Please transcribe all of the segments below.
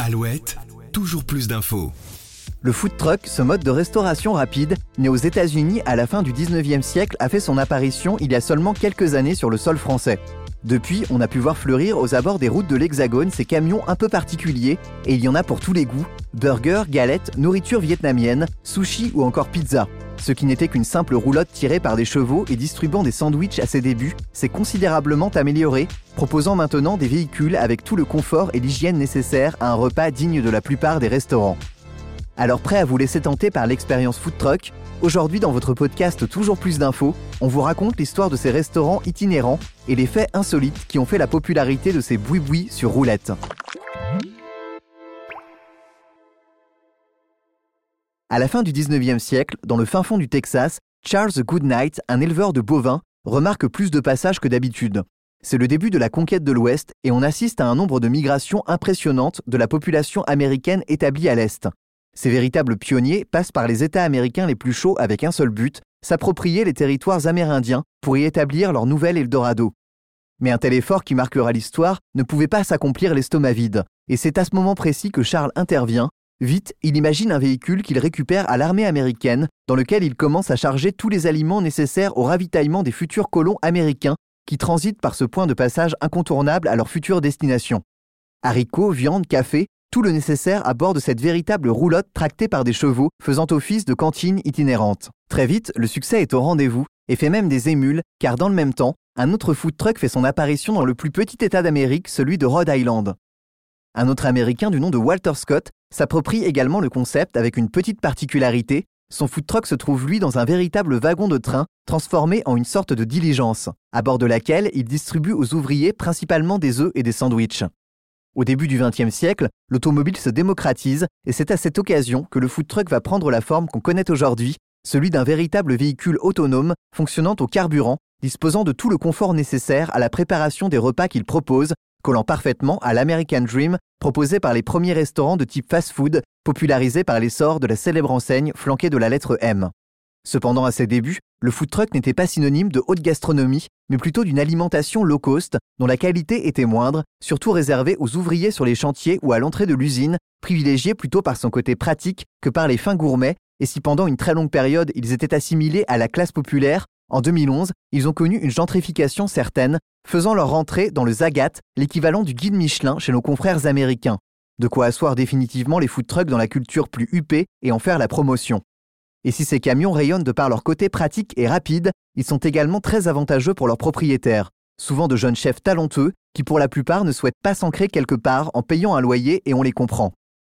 Alouette, toujours plus d'infos. Le food truck, ce mode de restauration rapide, né aux États-Unis à la fin du 19e siècle, a fait son apparition il y a seulement quelques années sur le sol français. Depuis, on a pu voir fleurir aux abords des routes de l'Hexagone ces camions un peu particuliers, et il y en a pour tous les goûts burgers, galettes, nourriture vietnamienne, sushi ou encore pizza. Ce qui n'était qu'une simple roulotte tirée par des chevaux et distribuant des sandwichs à ses débuts s'est considérablement amélioré, proposant maintenant des véhicules avec tout le confort et l'hygiène nécessaires à un repas digne de la plupart des restaurants. Alors prêt à vous laisser tenter par l'expérience food truck Aujourd'hui dans votre podcast Toujours plus d'infos, on vous raconte l'histoire de ces restaurants itinérants et les faits insolites qui ont fait la popularité de ces boui-boui sur roulette. À la fin du 19e siècle, dans le fin fond du Texas, Charles Goodnight, un éleveur de bovins, remarque plus de passages que d'habitude. C'est le début de la conquête de l'Ouest et on assiste à un nombre de migrations impressionnantes de la population américaine établie à l'Est. Ces véritables pionniers passent par les États américains les plus chauds avec un seul but, s'approprier les territoires amérindiens pour y établir leur nouvel Eldorado. Mais un tel effort qui marquera l'histoire ne pouvait pas s'accomplir l'estomac vide, et c'est à ce moment précis que Charles intervient Vite, il imagine un véhicule qu'il récupère à l'armée américaine, dans lequel il commence à charger tous les aliments nécessaires au ravitaillement des futurs colons américains qui transitent par ce point de passage incontournable à leur future destination. Haricots, viande, café, tout le nécessaire à bord de cette véritable roulotte tractée par des chevaux, faisant office de cantine itinérante. Très vite, le succès est au rendez-vous et fait même des émules, car dans le même temps, un autre food truck fait son apparition dans le plus petit État d'Amérique, celui de Rhode Island. Un autre Américain du nom de Walter Scott s'approprie également le concept avec une petite particularité. Son food truck se trouve lui dans un véritable wagon de train transformé en une sorte de diligence, à bord de laquelle il distribue aux ouvriers principalement des œufs et des sandwichs. Au début du XXe siècle, l'automobile se démocratise et c'est à cette occasion que le food truck va prendre la forme qu'on connaît aujourd'hui, celui d'un véritable véhicule autonome fonctionnant au carburant, disposant de tout le confort nécessaire à la préparation des repas qu'il propose collant parfaitement à l'American Dream proposé par les premiers restaurants de type fast-food popularisés par l'essor de la célèbre enseigne flanquée de la lettre M. Cependant, à ses débuts, le food truck n'était pas synonyme de haute gastronomie, mais plutôt d'une alimentation low cost, dont la qualité était moindre, surtout réservée aux ouvriers sur les chantiers ou à l'entrée de l'usine, privilégiée plutôt par son côté pratique que par les fins gourmets, et si pendant une très longue période ils étaient assimilés à la classe populaire, en 2011, ils ont connu une gentrification certaine, faisant leur entrée dans le Zagat, l'équivalent du guide Michelin chez nos confrères américains. De quoi asseoir définitivement les food trucks dans la culture plus huppée et en faire la promotion. Et si ces camions rayonnent de par leur côté pratique et rapide, ils sont également très avantageux pour leurs propriétaires, souvent de jeunes chefs talentueux qui pour la plupart ne souhaitent pas s'ancrer quelque part en payant un loyer et on les comprend.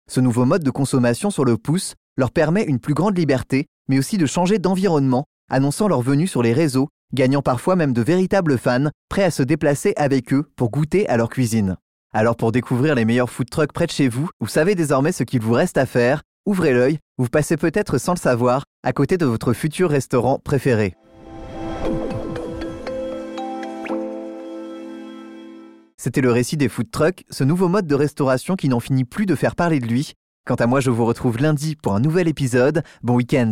Ce nouveau mode de consommation sur le pouce leur permet une plus grande liberté, mais aussi de changer d'environnement, annonçant leur venue sur les réseaux gagnant parfois même de véritables fans prêts à se déplacer avec eux pour goûter à leur cuisine. Alors pour découvrir les meilleurs food trucks près de chez vous, vous savez désormais ce qu'il vous reste à faire, ouvrez l'œil, vous passez peut-être sans le savoir à côté de votre futur restaurant préféré. C'était le récit des food trucks, ce nouveau mode de restauration qui n'en finit plus de faire parler de lui. Quant à moi, je vous retrouve lundi pour un nouvel épisode. Bon week-end